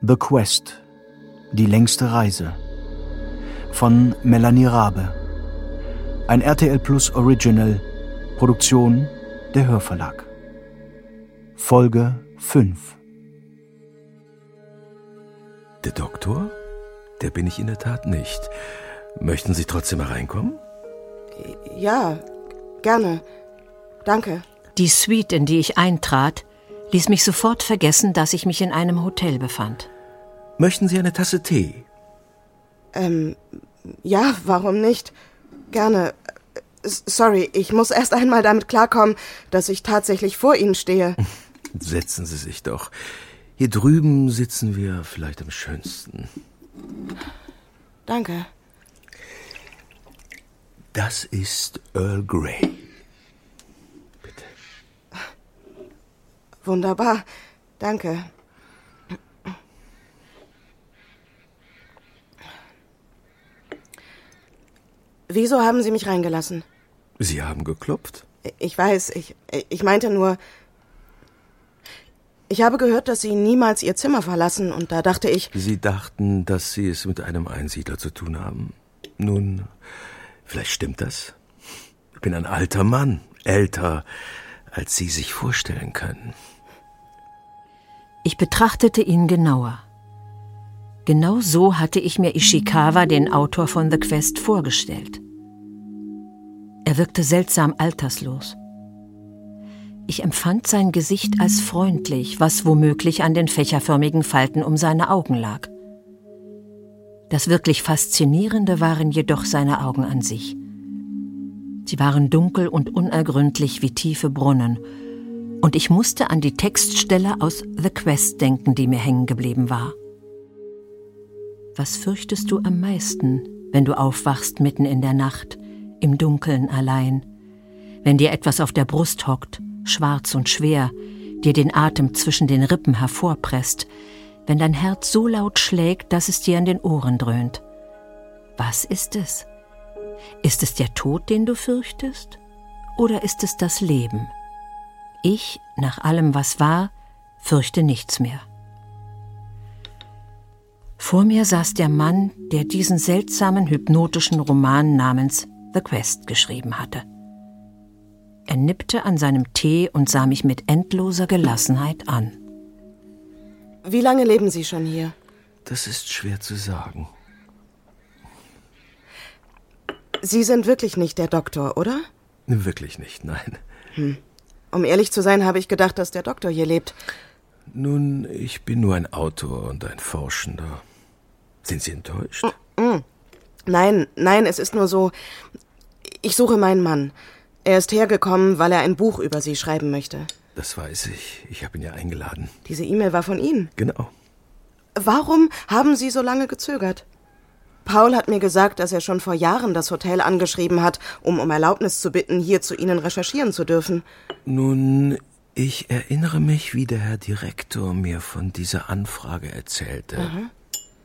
The Quest. Die längste Reise. Von Melanie Rabe. Ein RTL Plus Original. Produktion der Hörverlag. Folge 5. Der Doktor? Der bin ich in der Tat nicht. Möchten Sie trotzdem hereinkommen? Ja, gerne. Danke. Die Suite, in die ich eintrat, ließ mich sofort vergessen, dass ich mich in einem Hotel befand. Möchten Sie eine Tasse Tee? Ähm, ja, warum nicht? Gerne. Sorry, ich muss erst einmal damit klarkommen, dass ich tatsächlich vor Ihnen stehe. Setzen Sie sich doch. Hier drüben sitzen wir vielleicht am schönsten. Danke. Das ist Earl Grey. Wunderbar. Danke. Wieso haben Sie mich reingelassen? Sie haben geklopft? Ich weiß, ich, ich meinte nur, ich habe gehört, dass Sie niemals Ihr Zimmer verlassen und da dachte ich, Sie dachten, dass Sie es mit einem Einsiedler zu tun haben. Nun, vielleicht stimmt das. Ich bin ein alter Mann, älter, als Sie sich vorstellen können. Ich betrachtete ihn genauer. Genau so hatte ich mir Ishikawa, den Autor von The Quest, vorgestellt. Er wirkte seltsam alterslos. Ich empfand sein Gesicht als freundlich, was womöglich an den fächerförmigen Falten um seine Augen lag. Das wirklich Faszinierende waren jedoch seine Augen an sich. Sie waren dunkel und unergründlich wie tiefe Brunnen, und ich musste an die Textstelle aus The Quest denken, die mir hängen geblieben war. Was fürchtest du am meisten, wenn du aufwachst mitten in der Nacht, im Dunkeln allein, wenn dir etwas auf der Brust hockt, schwarz und schwer, dir den Atem zwischen den Rippen hervorpresst, wenn dein Herz so laut schlägt, dass es dir an den Ohren dröhnt? Was ist es? Ist es der Tod, den du fürchtest? Oder ist es das Leben? Ich, nach allem, was war, fürchte nichts mehr. Vor mir saß der Mann, der diesen seltsamen hypnotischen Roman namens The Quest geschrieben hatte. Er nippte an seinem Tee und sah mich mit endloser Gelassenheit an. wie lange leben Sie schon hier? Das ist schwer zu sagen. Sie sind wirklich nicht der Doktor, oder? Wirklich nicht, nein. Um ehrlich zu sein, habe ich gedacht, dass der Doktor hier lebt. Nun, ich bin nur ein Autor und ein Forschender. Sind Sie enttäuscht? Nein, nein, es ist nur so. Ich suche meinen Mann. Er ist hergekommen, weil er ein Buch über Sie schreiben möchte. Das weiß ich. Ich habe ihn ja eingeladen. Diese E-Mail war von Ihnen. Genau. Warum haben Sie so lange gezögert? Paul hat mir gesagt, dass er schon vor Jahren das Hotel angeschrieben hat, um um Erlaubnis zu bitten, hier zu Ihnen recherchieren zu dürfen. Nun, ich erinnere mich, wie der Herr Direktor mir von dieser Anfrage erzählte.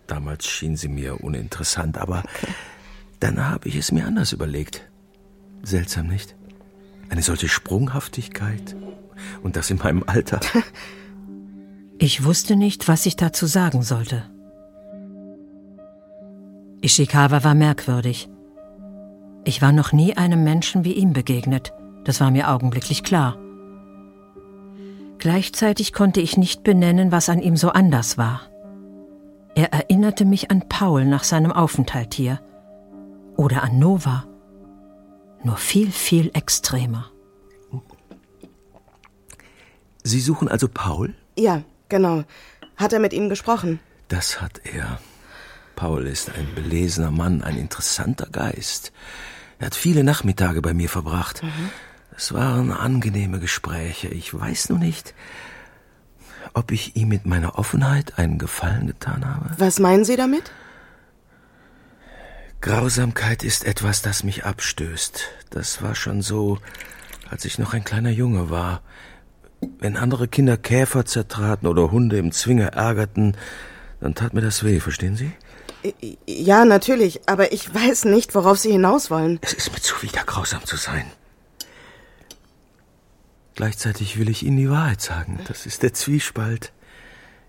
Damals schien sie mir uninteressant, aber dann habe ich es mir anders überlegt. Seltsam, nicht? Eine solche Sprunghaftigkeit. Und das in meinem Alter. Ich wusste nicht, was ich dazu sagen sollte. Ishikawa war merkwürdig. Ich war noch nie einem Menschen wie ihm begegnet, das war mir augenblicklich klar. Gleichzeitig konnte ich nicht benennen, was an ihm so anders war. Er erinnerte mich an Paul nach seinem Aufenthalt hier. Oder an Nova. Nur viel, viel extremer. Sie suchen also Paul? Ja, genau. Hat er mit Ihnen gesprochen? Das hat er. Paul ist ein belesener Mann, ein interessanter Geist. Er hat viele Nachmittage bei mir verbracht. Es waren angenehme Gespräche. Ich weiß nur nicht, ob ich ihm mit meiner Offenheit einen Gefallen getan habe. Was meinen Sie damit? Grausamkeit ist etwas, das mich abstößt. Das war schon so, als ich noch ein kleiner Junge war. Wenn andere Kinder Käfer zertraten oder Hunde im Zwinger ärgerten, dann tat mir das weh, verstehen Sie? Ja, natürlich, aber ich weiß nicht, worauf Sie hinaus wollen. Es ist mir zuwider, grausam zu sein. Gleichzeitig will ich Ihnen die Wahrheit sagen. Das ist der Zwiespalt.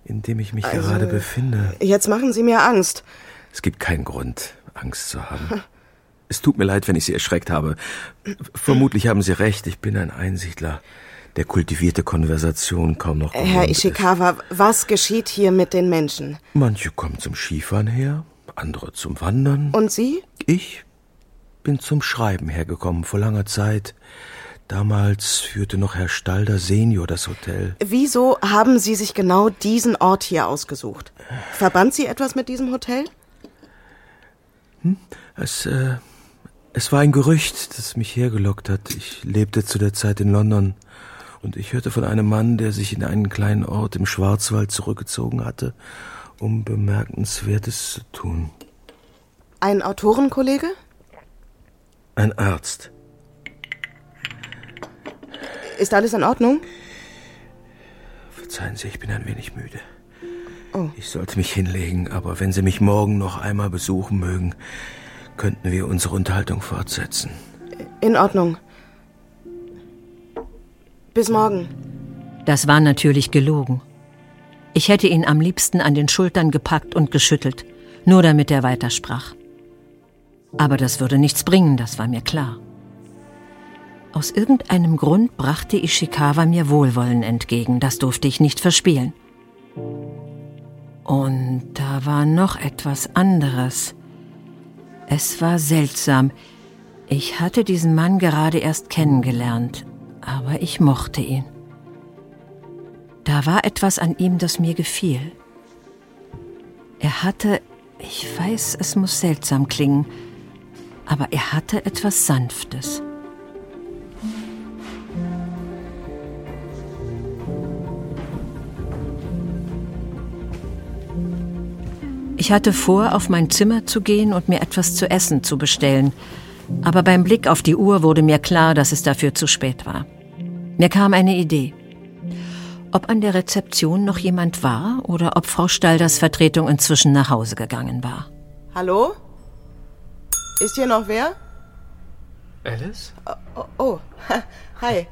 in dem ich mich also, gerade befinde. Jetzt machen Sie mir Angst. Es gibt keinen Grund, Angst zu haben. Es tut mir leid, wenn ich Sie erschreckt habe. Vermutlich haben Sie recht, ich bin ein Einsiedler, der kultivierte Konversation kaum noch Herr Ishikawa, ist. was geschieht hier mit den Menschen? Manche kommen zum Skifahren her, andere zum Wandern. Und Sie? Ich bin zum Schreiben hergekommen vor langer Zeit. Damals führte noch Herr Stalder Senior das Hotel. Wieso haben Sie sich genau diesen Ort hier ausgesucht? Verband Sie etwas mit diesem Hotel? Hm? Es, äh, es war ein Gerücht, das mich hergelockt hat. Ich lebte zu der Zeit in London und ich hörte von einem Mann, der sich in einen kleinen Ort im Schwarzwald zurückgezogen hatte, um Bemerkenswertes zu tun. Ein Autorenkollege? Ein Arzt. Ist alles in Ordnung? Verzeihen Sie, ich bin ein wenig müde. Oh. Ich sollte mich hinlegen, aber wenn Sie mich morgen noch einmal besuchen mögen, könnten wir unsere Unterhaltung fortsetzen. In Ordnung. Bis morgen. Das war natürlich gelogen. Ich hätte ihn am liebsten an den Schultern gepackt und geschüttelt, nur damit er weitersprach. Aber das würde nichts bringen, das war mir klar. Aus irgendeinem Grund brachte Ishikawa mir Wohlwollen entgegen, das durfte ich nicht verspielen. Und da war noch etwas anderes. Es war seltsam. Ich hatte diesen Mann gerade erst kennengelernt, aber ich mochte ihn. Da war etwas an ihm, das mir gefiel. Er hatte, ich weiß, es muss seltsam klingen, aber er hatte etwas Sanftes. Ich hatte vor, auf mein Zimmer zu gehen und mir etwas zu essen zu bestellen. Aber beim Blick auf die Uhr wurde mir klar, dass es dafür zu spät war. Mir kam eine Idee. Ob an der Rezeption noch jemand war oder ob Frau Stalders Vertretung inzwischen nach Hause gegangen war. Hallo? Ist hier noch wer? Alice? Oh, oh, oh. hi.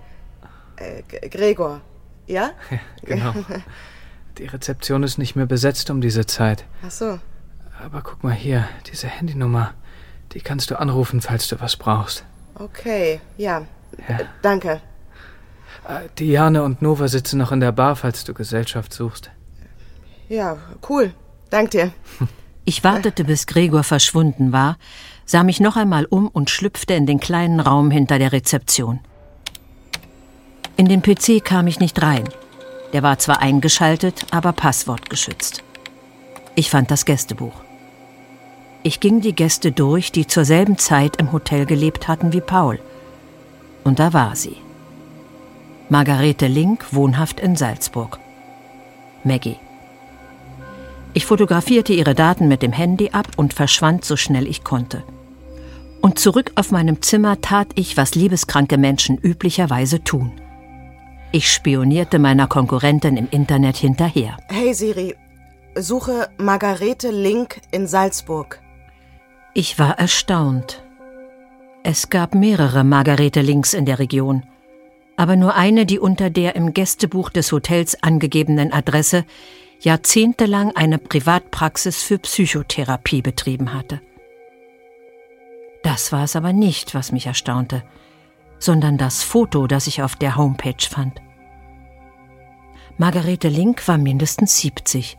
Äh, Gregor. Ja? ja genau. Die Rezeption ist nicht mehr besetzt um diese Zeit. Ach so. Aber guck mal hier, diese Handynummer. Die kannst du anrufen, falls du was brauchst. Okay, ja. ja. Äh, danke. Äh, Diane und Nova sitzen noch in der Bar, falls du Gesellschaft suchst. Ja, cool. Dank dir. Ich wartete, bis Gregor verschwunden war, sah mich noch einmal um und schlüpfte in den kleinen Raum hinter der Rezeption. In den PC kam ich nicht rein. Der war zwar eingeschaltet, aber passwortgeschützt. Ich fand das Gästebuch. Ich ging die Gäste durch, die zur selben Zeit im Hotel gelebt hatten wie Paul. Und da war sie. Margarete Link, wohnhaft in Salzburg. Maggie. Ich fotografierte ihre Daten mit dem Handy ab und verschwand so schnell ich konnte. Und zurück auf meinem Zimmer tat ich, was liebeskranke Menschen üblicherweise tun. Ich spionierte meiner Konkurrentin im Internet hinterher. Hey Siri, suche Margarete Link in Salzburg. Ich war erstaunt. Es gab mehrere Margarete Links in der Region, aber nur eine, die unter der im Gästebuch des Hotels angegebenen Adresse jahrzehntelang eine Privatpraxis für Psychotherapie betrieben hatte. Das war es aber nicht, was mich erstaunte sondern das Foto, das ich auf der Homepage fand. Margarete Link war mindestens 70.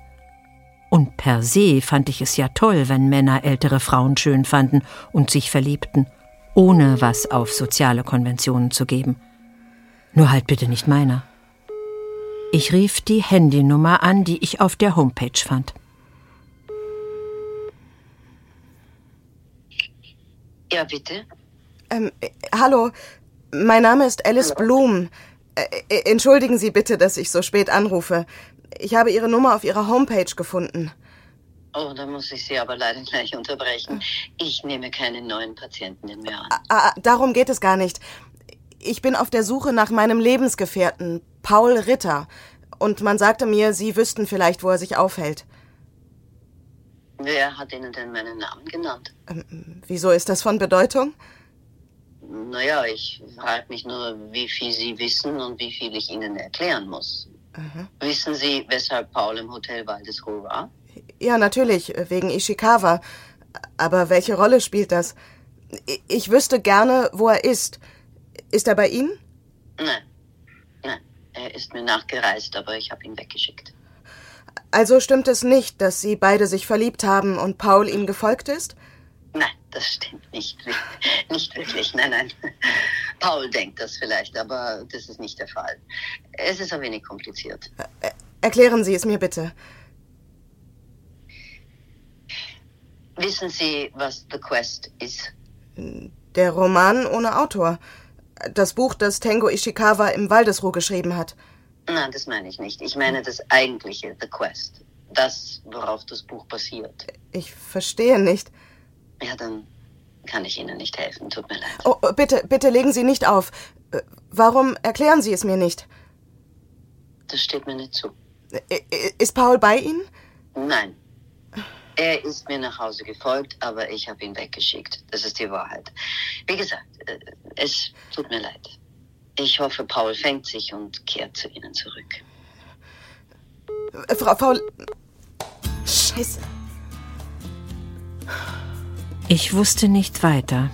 Und per se fand ich es ja toll, wenn Männer ältere Frauen schön fanden und sich verliebten, ohne was auf soziale Konventionen zu geben. Nur halt bitte nicht meiner. Ich rief die Handynummer an, die ich auf der Homepage fand. Ja, bitte. Ähm, äh, hallo, mein Name ist Alice Blum. Äh, entschuldigen Sie bitte, dass ich so spät anrufe. Ich habe Ihre Nummer auf Ihrer Homepage gefunden. Oh, da muss ich Sie aber leider gleich unterbrechen. Ich nehme keine neuen Patienten mehr an. Ah, ah, darum geht es gar nicht. Ich bin auf der Suche nach meinem Lebensgefährten, Paul Ritter. Und man sagte mir, Sie wüssten vielleicht, wo er sich aufhält. Wer hat Ihnen denn meinen Namen genannt? Ähm, wieso ist das von Bedeutung? Naja, ich frage mich nur, wie viel Sie wissen und wie viel ich Ihnen erklären muss. Wissen Sie, weshalb Paul im Hotel Waldesruhe war? Ja, natürlich, wegen Ishikawa. Aber welche Rolle spielt das? Ich wüsste gerne, wo er ist. Ist er bei Ihnen? Nein. Nein. Er ist mir nachgereist, aber ich habe ihn weggeschickt. Also stimmt es nicht, dass Sie beide sich verliebt haben und Paul ihm gefolgt ist? Nein, das stimmt nicht. Nicht wirklich, nein, nein. Paul denkt das vielleicht, aber das ist nicht der Fall. Es ist ein wenig kompliziert. Erklären Sie es mir bitte. Wissen Sie, was The Quest ist? Der Roman ohne Autor. Das Buch, das Tengo Ishikawa im Waldesruh geschrieben hat. Nein, das meine ich nicht. Ich meine das eigentliche The Quest. Das, worauf das Buch basiert. Ich verstehe nicht. Ja, dann kann ich Ihnen nicht helfen. Tut mir leid. Oh, bitte, bitte legen Sie nicht auf. Äh, Warum erklären Sie es mir nicht? Das steht mir nicht zu. I- i- Ist Paul bei Ihnen? Nein. Er ist mir nach Hause gefolgt, aber ich habe ihn weggeschickt. Das ist die Wahrheit. Wie gesagt, äh, es tut mir leid. Ich hoffe, Paul fängt sich und kehrt zu Ihnen zurück. Äh, Frau Paul. Scheiße. Ich wusste nicht weiter.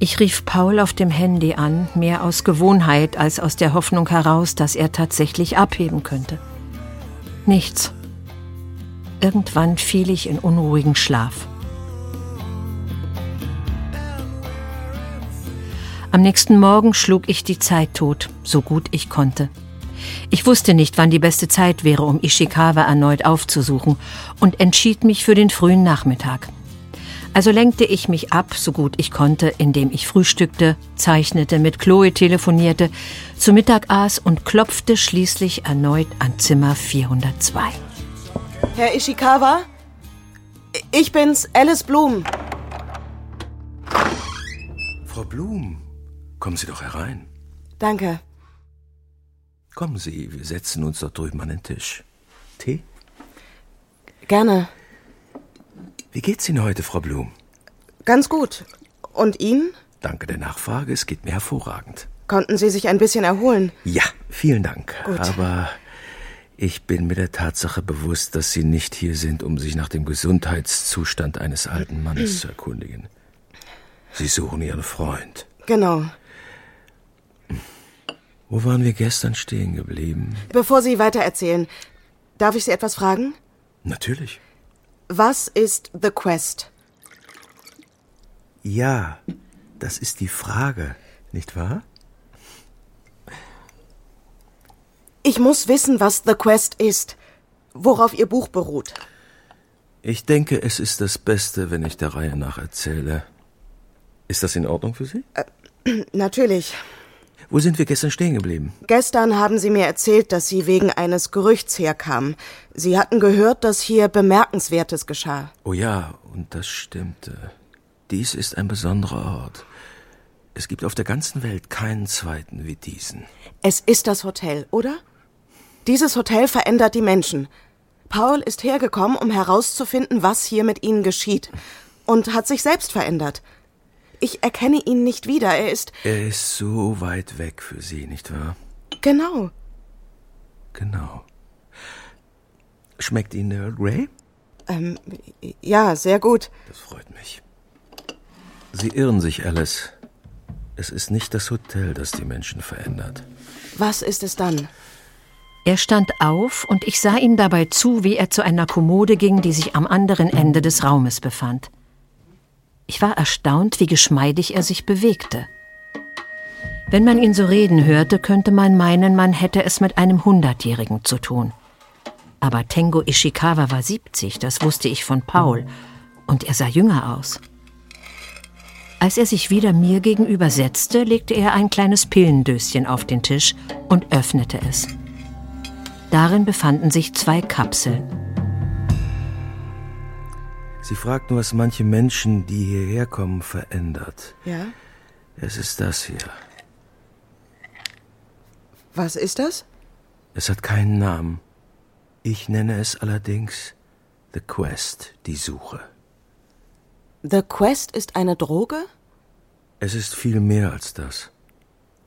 Ich rief Paul auf dem Handy an, mehr aus Gewohnheit als aus der Hoffnung heraus, dass er tatsächlich abheben könnte. Nichts. Irgendwann fiel ich in unruhigen Schlaf. Am nächsten Morgen schlug ich die Zeit tot, so gut ich konnte. Ich wusste nicht, wann die beste Zeit wäre, um Ishikawa erneut aufzusuchen und entschied mich für den frühen Nachmittag. Also lenkte ich mich ab, so gut ich konnte, indem ich frühstückte, zeichnete, mit Chloe telefonierte, zu Mittag aß und klopfte schließlich erneut an Zimmer 402. Herr Ishikawa? Ich bin's, Alice Blum. Frau Blum, kommen Sie doch herein. Danke. Kommen Sie, wir setzen uns dort drüben an den Tisch. Tee? Gerne. Wie geht's Ihnen heute, Frau Blum? Ganz gut. Und Ihnen? Danke der Nachfrage, es geht mir hervorragend. Konnten Sie sich ein bisschen erholen? Ja, vielen Dank. Gut. Aber ich bin mir der Tatsache bewusst, dass Sie nicht hier sind, um sich nach dem Gesundheitszustand eines alten Mannes zu erkundigen. Sie suchen Ihren Freund. Genau. Wo waren wir gestern stehen geblieben? Bevor Sie weitererzählen, darf ich Sie etwas fragen? Natürlich. Was ist The Quest? Ja, das ist die Frage, nicht wahr? Ich muss wissen, was The Quest ist, worauf Ihr Buch beruht. Ich denke, es ist das Beste, wenn ich der Reihe nach erzähle. Ist das in Ordnung für Sie? Natürlich. Wo sind wir gestern stehen geblieben? Gestern haben Sie mir erzählt, dass Sie wegen eines Gerüchts herkamen. Sie hatten gehört, dass hier Bemerkenswertes geschah. Oh ja, und das stimmte. Dies ist ein besonderer Ort. Es gibt auf der ganzen Welt keinen zweiten wie diesen. Es ist das Hotel, oder? Dieses Hotel verändert die Menschen. Paul ist hergekommen, um herauszufinden, was hier mit ihnen geschieht. Und hat sich selbst verändert. Ich erkenne ihn nicht wieder. Er ist. Er ist so weit weg für Sie, nicht wahr? Genau. Genau. Schmeckt Ihnen der Earl Grey? Ähm, ja, sehr gut. Das freut mich. Sie irren sich, Alice. Es ist nicht das Hotel, das die Menschen verändert. Was ist es dann? Er stand auf und ich sah ihm dabei zu, wie er zu einer Kommode ging, die sich am anderen Ende des Raumes befand. Ich war erstaunt, wie geschmeidig er sich bewegte. Wenn man ihn so reden hörte, könnte man meinen, man hätte es mit einem Hundertjährigen zu tun. Aber Tengo Ishikawa war 70, das wusste ich von Paul, und er sah jünger aus. Als er sich wieder mir gegenüber setzte, legte er ein kleines Pillendöschen auf den Tisch und öffnete es. Darin befanden sich zwei Kapseln. Sie fragten, was manche Menschen, die hierher kommen, verändert. Ja? Es ist das hier. Was ist das? Es hat keinen Namen. Ich nenne es allerdings The Quest, die Suche. The Quest ist eine Droge? Es ist viel mehr als das.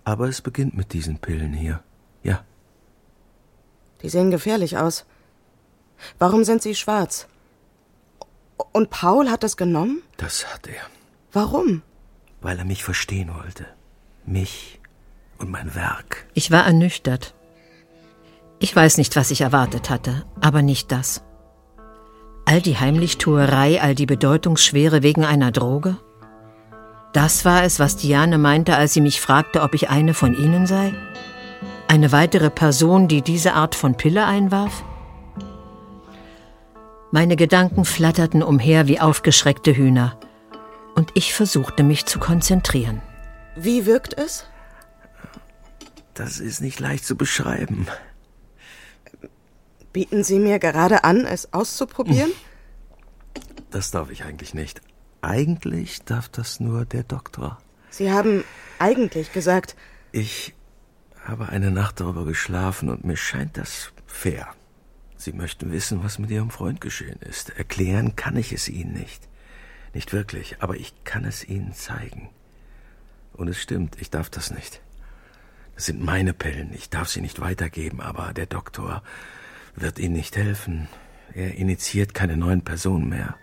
Aber es beginnt mit diesen Pillen hier. Ja. Die sehen gefährlich aus. Warum sind sie schwarz? Und Paul hat es genommen? Das hat er. Warum? Weil er mich verstehen wollte. Mich und mein Werk. Ich war ernüchtert. Ich weiß nicht, was ich erwartet hatte, aber nicht das. All die Heimlichtuerei, all die Bedeutungsschwere wegen einer Droge? Das war es, was Diane meinte, als sie mich fragte, ob ich eine von ihnen sei? Eine weitere Person, die diese Art von Pille einwarf? Meine Gedanken flatterten umher wie aufgeschreckte Hühner, und ich versuchte mich zu konzentrieren. Wie wirkt es? Das ist nicht leicht zu beschreiben. Bieten Sie mir gerade an, es auszuprobieren? Das darf ich eigentlich nicht. Eigentlich darf das nur der Doktor. Sie haben eigentlich gesagt. Ich habe eine Nacht darüber geschlafen und mir scheint das fair. Sie möchten wissen, was mit Ihrem Freund geschehen ist. Erklären kann ich es Ihnen nicht. Nicht wirklich, aber ich kann es Ihnen zeigen. Und es stimmt, ich darf das nicht. Das sind meine Pillen, ich darf sie nicht weitergeben, aber der Doktor wird Ihnen nicht helfen. Er initiiert keine neuen Personen mehr.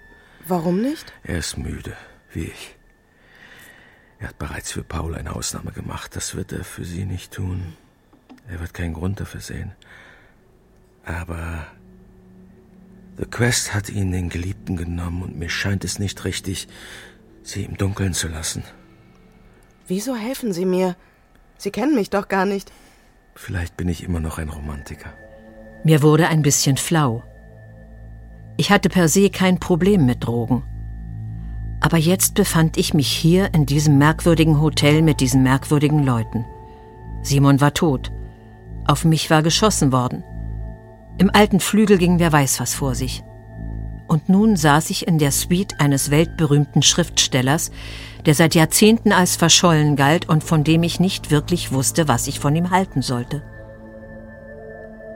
Warum nicht? Er ist müde, wie ich. Er hat bereits für Paul eine Ausnahme gemacht. Das wird er für Sie nicht tun. Er wird keinen Grund dafür sehen. Aber The Quest hat ihn den Geliebten genommen und mir scheint es nicht richtig, sie im Dunkeln zu lassen. Wieso helfen Sie mir? Sie kennen mich doch gar nicht. Vielleicht bin ich immer noch ein Romantiker. Mir wurde ein bisschen flau. Ich hatte per se kein Problem mit Drogen. Aber jetzt befand ich mich hier in diesem merkwürdigen Hotel mit diesen merkwürdigen Leuten. Simon war tot. Auf mich war geschossen worden. Im alten Flügel ging wer weiß was vor sich. Und nun saß ich in der Suite eines weltberühmten Schriftstellers, der seit Jahrzehnten als verschollen galt und von dem ich nicht wirklich wusste, was ich von ihm halten sollte.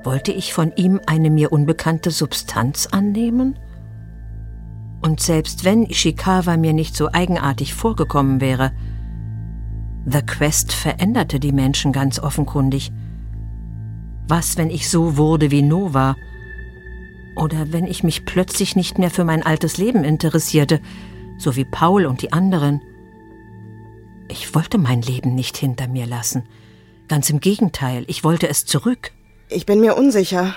Wollte ich von ihm eine mir unbekannte Substanz annehmen? Und selbst wenn Ishikawa mir nicht so eigenartig vorgekommen wäre, The Quest veränderte die Menschen ganz offenkundig. Was, wenn ich so wurde wie Nova? Oder wenn ich mich plötzlich nicht mehr für mein altes Leben interessierte, so wie Paul und die anderen? Ich wollte mein Leben nicht hinter mir lassen. Ganz im Gegenteil, ich wollte es zurück. Ich bin mir unsicher.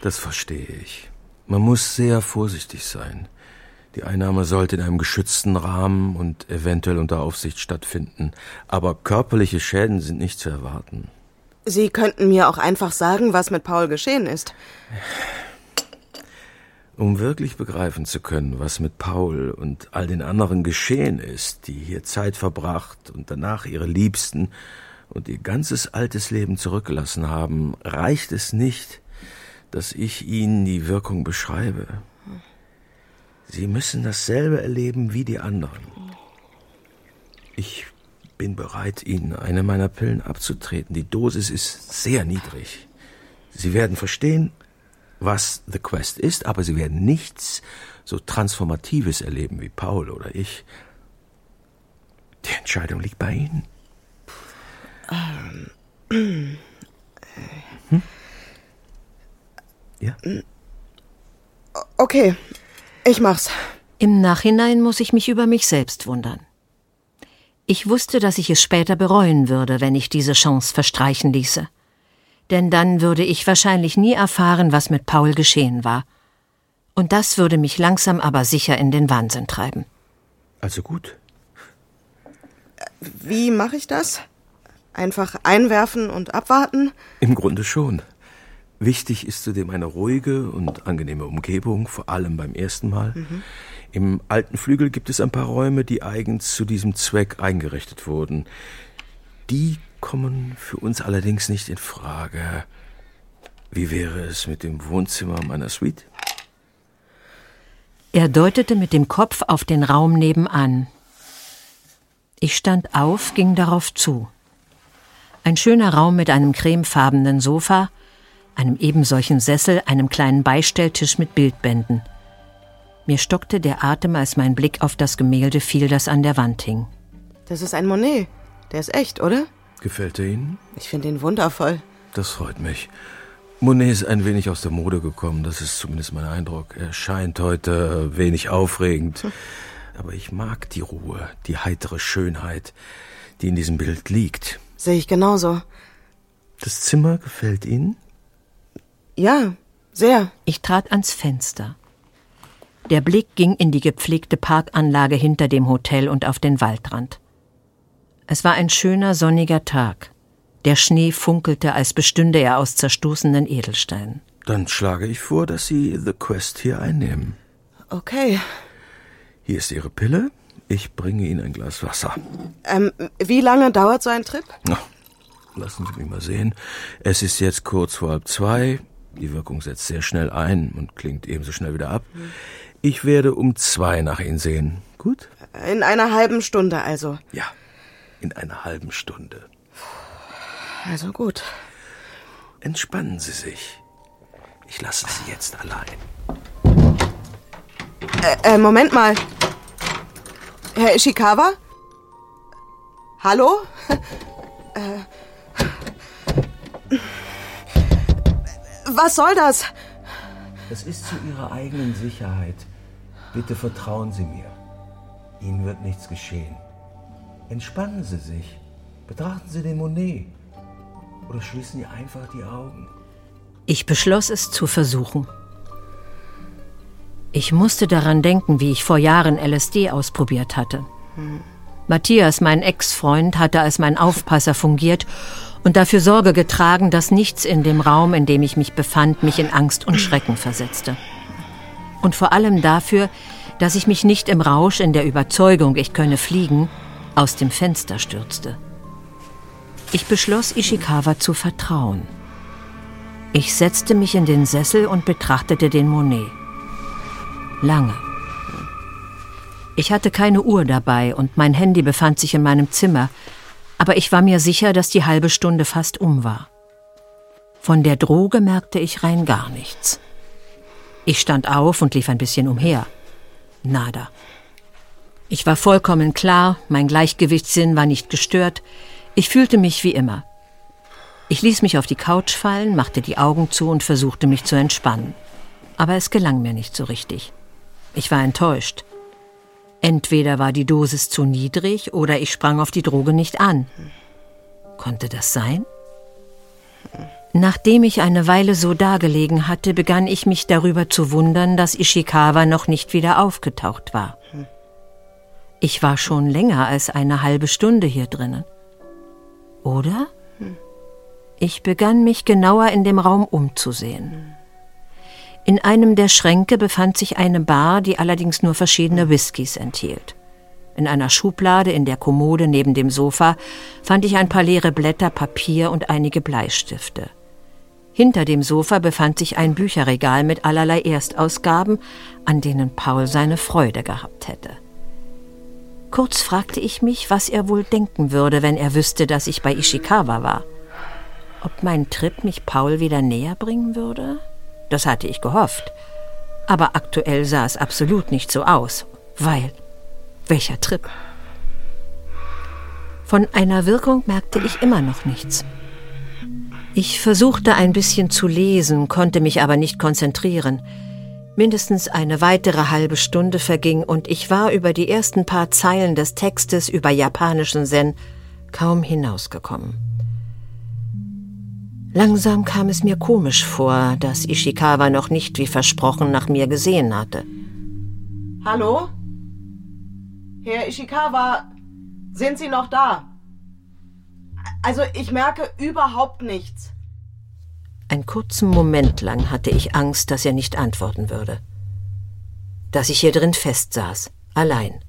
Das verstehe ich. Man muss sehr vorsichtig sein. Die Einnahme sollte in einem geschützten Rahmen und eventuell unter Aufsicht stattfinden. Aber körperliche Schäden sind nicht zu erwarten. Sie könnten mir auch einfach sagen, was mit Paul geschehen ist. Um wirklich begreifen zu können, was mit Paul und all den anderen geschehen ist, die hier Zeit verbracht und danach ihre Liebsten und ihr ganzes altes Leben zurückgelassen haben, reicht es nicht, dass ich Ihnen die Wirkung beschreibe. Sie müssen dasselbe erleben wie die anderen. Ich bin bereit, Ihnen eine meiner Pillen abzutreten. Die Dosis ist sehr niedrig. Sie werden verstehen, was The Quest ist, aber Sie werden nichts so Transformatives erleben wie Paul oder ich. Die Entscheidung liegt bei Ihnen. Ähm. Hm? Ja? Okay, ich mach's. Im Nachhinein muss ich mich über mich selbst wundern. Ich wusste, dass ich es später bereuen würde, wenn ich diese Chance verstreichen ließe. Denn dann würde ich wahrscheinlich nie erfahren, was mit Paul geschehen war. Und das würde mich langsam aber sicher in den Wahnsinn treiben. Also gut. Wie mache ich das? Einfach einwerfen und abwarten? Im Grunde schon. Wichtig ist zudem eine ruhige und angenehme Umgebung, vor allem beim ersten Mal. Mhm. Im alten Flügel gibt es ein paar Räume, die eigens zu diesem Zweck eingerichtet wurden. Die kommen für uns allerdings nicht in Frage. Wie wäre es mit dem Wohnzimmer meiner Suite? Er deutete mit dem Kopf auf den Raum nebenan. Ich stand auf, ging darauf zu. Ein schöner Raum mit einem cremefarbenen Sofa, einem ebensolchen Sessel, einem kleinen Beistelltisch mit Bildbänden. Mir stockte der Atem, als mein Blick auf das Gemälde fiel, das an der Wand hing. Das ist ein Monet. Der ist echt, oder? Gefällt er Ihnen? Ich finde ihn wundervoll. Das freut mich. Monet ist ein wenig aus der Mode gekommen, das ist zumindest mein Eindruck. Er scheint heute wenig aufregend. Aber ich mag die Ruhe, die heitere Schönheit, die in diesem Bild liegt. Sehe ich genauso. Das Zimmer gefällt Ihnen? Ja, sehr. Ich trat ans Fenster. Der Blick ging in die gepflegte Parkanlage hinter dem Hotel und auf den Waldrand. Es war ein schöner sonniger Tag. Der Schnee funkelte, als bestünde er aus zerstoßenen Edelsteinen. Dann schlage ich vor, dass Sie The Quest hier einnehmen. Okay. Hier ist Ihre Pille. Ich bringe Ihnen ein Glas Wasser. Ähm, wie lange dauert so ein Trip? Na, lassen Sie mich mal sehen. Es ist jetzt kurz vor halb zwei. Die Wirkung setzt sehr schnell ein und klingt ebenso schnell wieder ab. Ich werde um zwei nach Ihnen sehen. Gut? In einer halben Stunde also. Ja, in einer halben Stunde. Also gut. Entspannen Sie sich. Ich lasse Sie jetzt allein. Äh, äh, Moment mal. Herr Ishikawa? Hallo? Äh, was soll das? Das ist zu Ihrer eigenen Sicherheit. Bitte vertrauen Sie mir. Ihnen wird nichts geschehen. Entspannen Sie sich. Betrachten Sie den Monet. Oder schließen Sie einfach die Augen. Ich beschloss es zu versuchen. Ich musste daran denken, wie ich vor Jahren LSD ausprobiert hatte. Matthias, mein Ex-Freund, hatte als mein Aufpasser fungiert und dafür Sorge getragen, dass nichts in dem Raum, in dem ich mich befand, mich in Angst und Schrecken versetzte. Und vor allem dafür, dass ich mich nicht im Rausch in der Überzeugung, ich könne fliegen, aus dem Fenster stürzte. Ich beschloss, Ishikawa zu vertrauen. Ich setzte mich in den Sessel und betrachtete den Monet. Lange. Ich hatte keine Uhr dabei und mein Handy befand sich in meinem Zimmer, aber ich war mir sicher, dass die halbe Stunde fast um war. Von der Droge merkte ich rein gar nichts. Ich stand auf und lief ein bisschen umher. Nada. Ich war vollkommen klar, mein Gleichgewichtssinn war nicht gestört, ich fühlte mich wie immer. Ich ließ mich auf die Couch fallen, machte die Augen zu und versuchte mich zu entspannen. Aber es gelang mir nicht so richtig. Ich war enttäuscht. Entweder war die Dosis zu niedrig oder ich sprang auf die Droge nicht an. Konnte das sein? Nachdem ich eine Weile so dagelegen hatte, begann ich mich darüber zu wundern, dass Ishikawa noch nicht wieder aufgetaucht war. Ich war schon länger als eine halbe Stunde hier drinnen. Oder? Ich begann mich genauer in dem Raum umzusehen. In einem der Schränke befand sich eine Bar, die allerdings nur verschiedene Whiskys enthielt. In einer Schublade in der Kommode neben dem Sofa fand ich ein paar leere Blätter Papier und einige Bleistifte. Hinter dem Sofa befand sich ein Bücherregal mit allerlei Erstausgaben, an denen Paul seine Freude gehabt hätte. Kurz fragte ich mich, was er wohl denken würde, wenn er wüsste, dass ich bei Ishikawa war. Ob mein Trip mich Paul wieder näher bringen würde? Das hatte ich gehofft. Aber aktuell sah es absolut nicht so aus, weil welcher Trip? Von einer Wirkung merkte ich immer noch nichts. Ich versuchte ein bisschen zu lesen, konnte mich aber nicht konzentrieren. Mindestens eine weitere halbe Stunde verging und ich war über die ersten paar Zeilen des Textes über japanischen Zen kaum hinausgekommen. Langsam kam es mir komisch vor, dass Ishikawa noch nicht wie versprochen nach mir gesehen hatte. Hallo? Herr Ishikawa, sind Sie noch da? Also ich merke überhaupt nichts. Einen kurzen Moment lang hatte ich Angst, dass er nicht antworten würde. Dass ich hier drin festsaß, allein.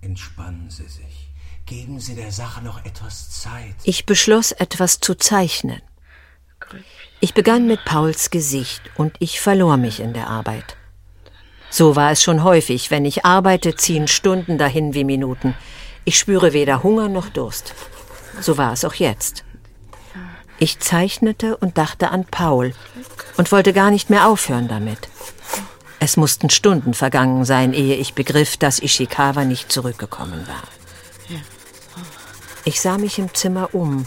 Entspannen Sie sich. Geben Sie der Sache noch etwas Zeit. Ich beschloss, etwas zu zeichnen. Ich begann mit Pauls Gesicht und ich verlor mich in der Arbeit. So war es schon häufig. Wenn ich arbeite, ziehen Stunden dahin wie Minuten. Ich spüre weder Hunger noch Durst. So war es auch jetzt. Ich zeichnete und dachte an Paul und wollte gar nicht mehr aufhören damit. Es mussten Stunden vergangen sein, ehe ich begriff, dass Ishikawa nicht zurückgekommen war. Ich sah mich im Zimmer um.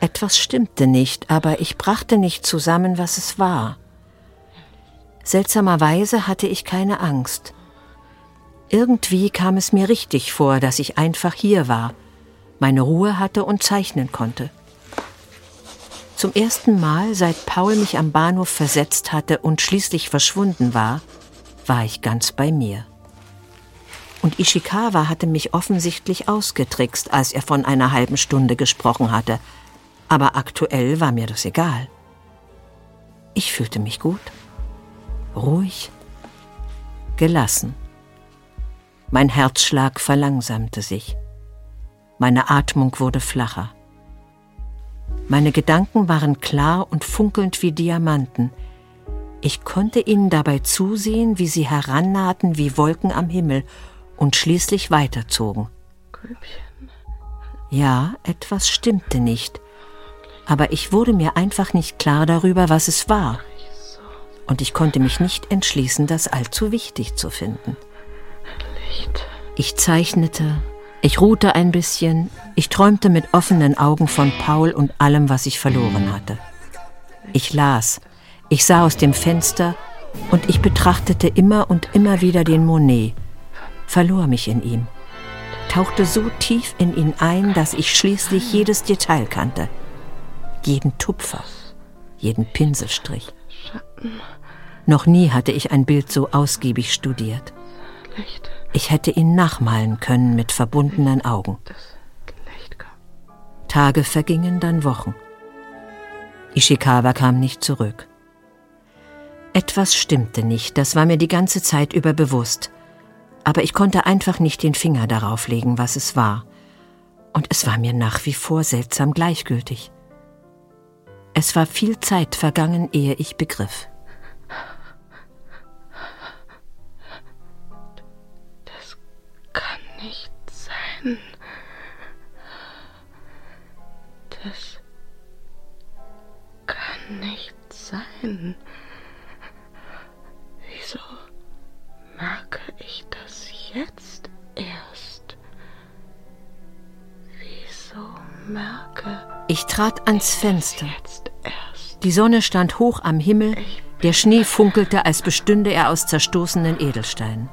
Etwas stimmte nicht, aber ich brachte nicht zusammen, was es war. Seltsamerweise hatte ich keine Angst. Irgendwie kam es mir richtig vor, dass ich einfach hier war, meine Ruhe hatte und zeichnen konnte. Zum ersten Mal, seit Paul mich am Bahnhof versetzt hatte und schließlich verschwunden war, war ich ganz bei mir. Und Ishikawa hatte mich offensichtlich ausgetrickst, als er von einer halben Stunde gesprochen hatte. Aber aktuell war mir das egal. Ich fühlte mich gut, ruhig, gelassen. Mein Herzschlag verlangsamte sich. Meine Atmung wurde flacher. Meine Gedanken waren klar und funkelnd wie Diamanten. Ich konnte ihnen dabei zusehen, wie sie herannahten wie Wolken am Himmel und schließlich weiterzogen. Grübchen. Ja, etwas stimmte nicht, aber ich wurde mir einfach nicht klar darüber, was es war. Und ich konnte mich nicht entschließen, das allzu wichtig zu finden. Ich zeichnete, ich ruhte ein bisschen, ich träumte mit offenen Augen von Paul und allem, was ich verloren hatte. Ich las, ich sah aus dem Fenster und ich betrachtete immer und immer wieder den Monet, verlor mich in ihm, tauchte so tief in ihn ein, dass ich schließlich jedes Detail kannte, jeden Tupfer, jeden Pinselstrich. Noch nie hatte ich ein Bild so ausgiebig studiert. Ich hätte ihn nachmalen können mit verbundenen Augen. Tage vergingen, dann Wochen. Ishikawa kam nicht zurück. Etwas stimmte nicht, das war mir die ganze Zeit über bewusst aber ich konnte einfach nicht den Finger darauf legen, was es war. Und es war mir nach wie vor seltsam gleichgültig. Es war viel Zeit vergangen, ehe ich begriff. Nicht sein. Das kann nicht sein. Wieso merke ich jetzt erst. Wieso merke ich trat ans Fenster. Die Sonne stand hoch am Himmel, der Schnee funkelte, als bestünde er aus zerstoßenen Edelsteinen.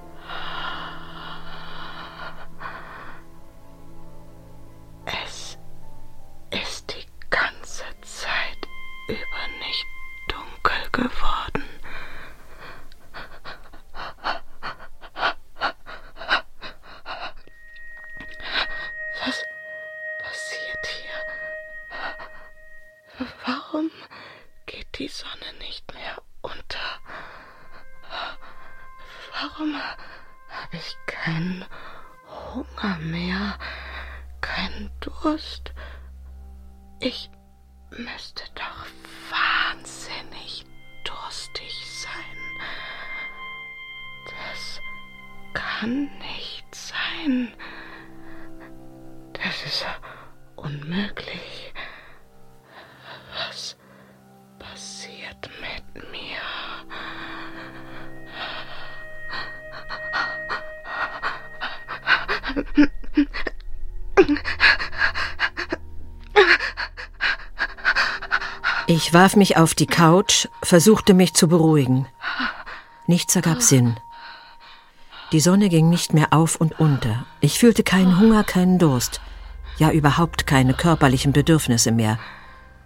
Warum geht die Sonne nicht mehr unter? Warum habe ich keinen Hunger mehr, keinen Durst? Ich müsste doch wahnsinnig durstig sein. Das kann nicht sein. Das ist unmöglich. Ich warf mich auf die Couch, versuchte mich zu beruhigen. Nichts ergab Sinn. Die Sonne ging nicht mehr auf und unter. Ich fühlte keinen Hunger, keinen Durst, ja überhaupt keine körperlichen Bedürfnisse mehr.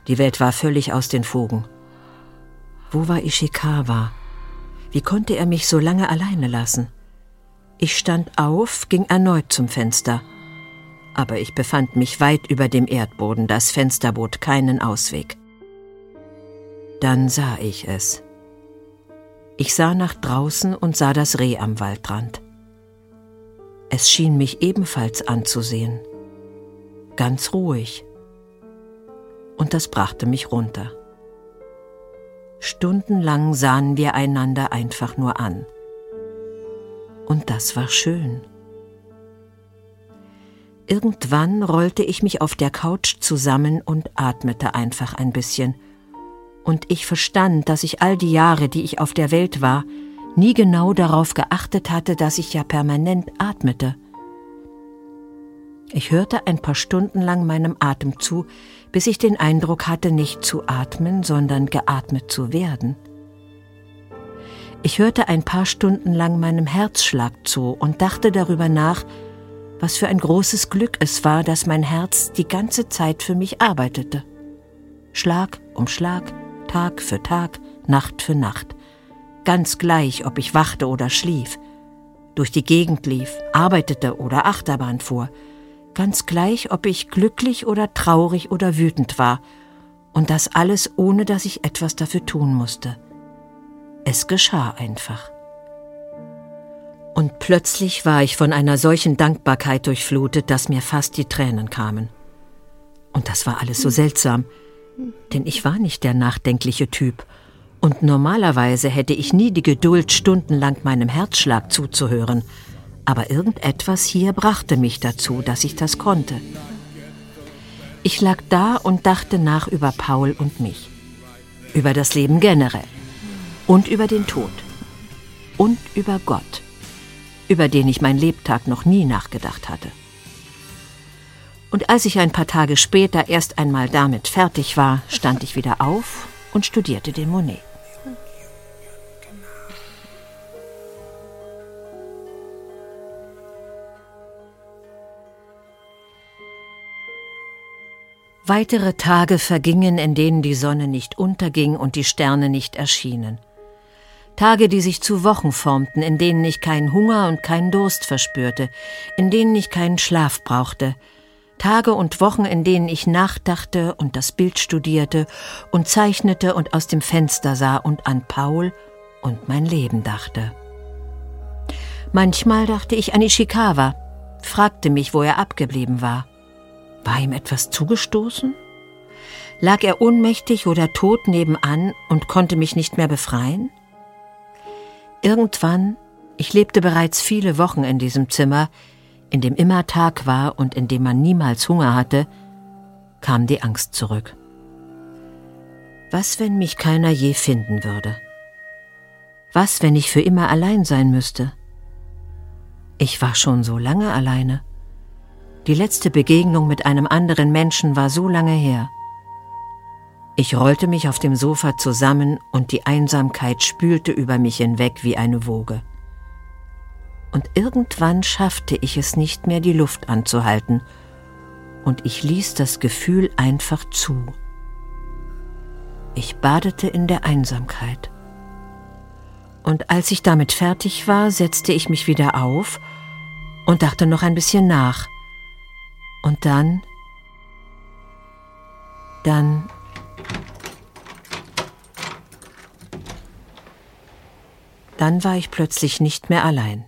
Die Welt war völlig aus den Fugen. Wo war Ishikawa? Wie konnte er mich so lange alleine lassen? Ich stand auf, ging erneut zum Fenster. Aber ich befand mich weit über dem Erdboden, das Fenster bot keinen Ausweg. Dann sah ich es. Ich sah nach draußen und sah das Reh am Waldrand. Es schien mich ebenfalls anzusehen. Ganz ruhig. Und das brachte mich runter. Stundenlang sahen wir einander einfach nur an. Und das war schön. Irgendwann rollte ich mich auf der Couch zusammen und atmete einfach ein bisschen – und ich verstand, dass ich all die Jahre, die ich auf der Welt war, nie genau darauf geachtet hatte, dass ich ja permanent atmete. Ich hörte ein paar Stunden lang meinem Atem zu, bis ich den Eindruck hatte, nicht zu atmen, sondern geatmet zu werden. Ich hörte ein paar Stunden lang meinem Herzschlag zu und dachte darüber nach, was für ein großes Glück es war, dass mein Herz die ganze Zeit für mich arbeitete. Schlag um Schlag, Tag für Tag, Nacht für Nacht. Ganz gleich, ob ich wachte oder schlief, durch die Gegend lief, arbeitete oder Achterbahn fuhr, ganz gleich, ob ich glücklich oder traurig oder wütend war, und das alles ohne dass ich etwas dafür tun musste. Es geschah einfach. Und plötzlich war ich von einer solchen Dankbarkeit durchflutet, dass mir fast die Tränen kamen. Und das war alles so seltsam, denn ich war nicht der nachdenkliche Typ, und normalerweise hätte ich nie die Geduld, stundenlang meinem Herzschlag zuzuhören, aber irgendetwas hier brachte mich dazu, dass ich das konnte. Ich lag da und dachte nach über Paul und mich, über das Leben generell und über den Tod und über Gott über den ich mein Lebtag noch nie nachgedacht hatte. Und als ich ein paar Tage später erst einmal damit fertig war, stand ich wieder auf und studierte den Monet. Weitere Tage vergingen, in denen die Sonne nicht unterging und die Sterne nicht erschienen. Tage, die sich zu Wochen formten, in denen ich keinen Hunger und keinen Durst verspürte, in denen ich keinen Schlaf brauchte, Tage und Wochen, in denen ich nachdachte und das Bild studierte und zeichnete und aus dem Fenster sah und an Paul und mein Leben dachte. Manchmal dachte ich an Ishikawa, fragte mich, wo er abgeblieben war. War ihm etwas zugestoßen? Lag er ohnmächtig oder tot nebenan und konnte mich nicht mehr befreien? Irgendwann, ich lebte bereits viele Wochen in diesem Zimmer, in dem immer Tag war und in dem man niemals Hunger hatte, kam die Angst zurück. Was, wenn mich keiner je finden würde? Was, wenn ich für immer allein sein müsste? Ich war schon so lange alleine. Die letzte Begegnung mit einem anderen Menschen war so lange her. Ich rollte mich auf dem Sofa zusammen und die Einsamkeit spülte über mich hinweg wie eine Woge. Und irgendwann schaffte ich es nicht mehr, die Luft anzuhalten, und ich ließ das Gefühl einfach zu. Ich badete in der Einsamkeit. Und als ich damit fertig war, setzte ich mich wieder auf und dachte noch ein bisschen nach. Und dann, dann Dann war ich plötzlich nicht mehr allein.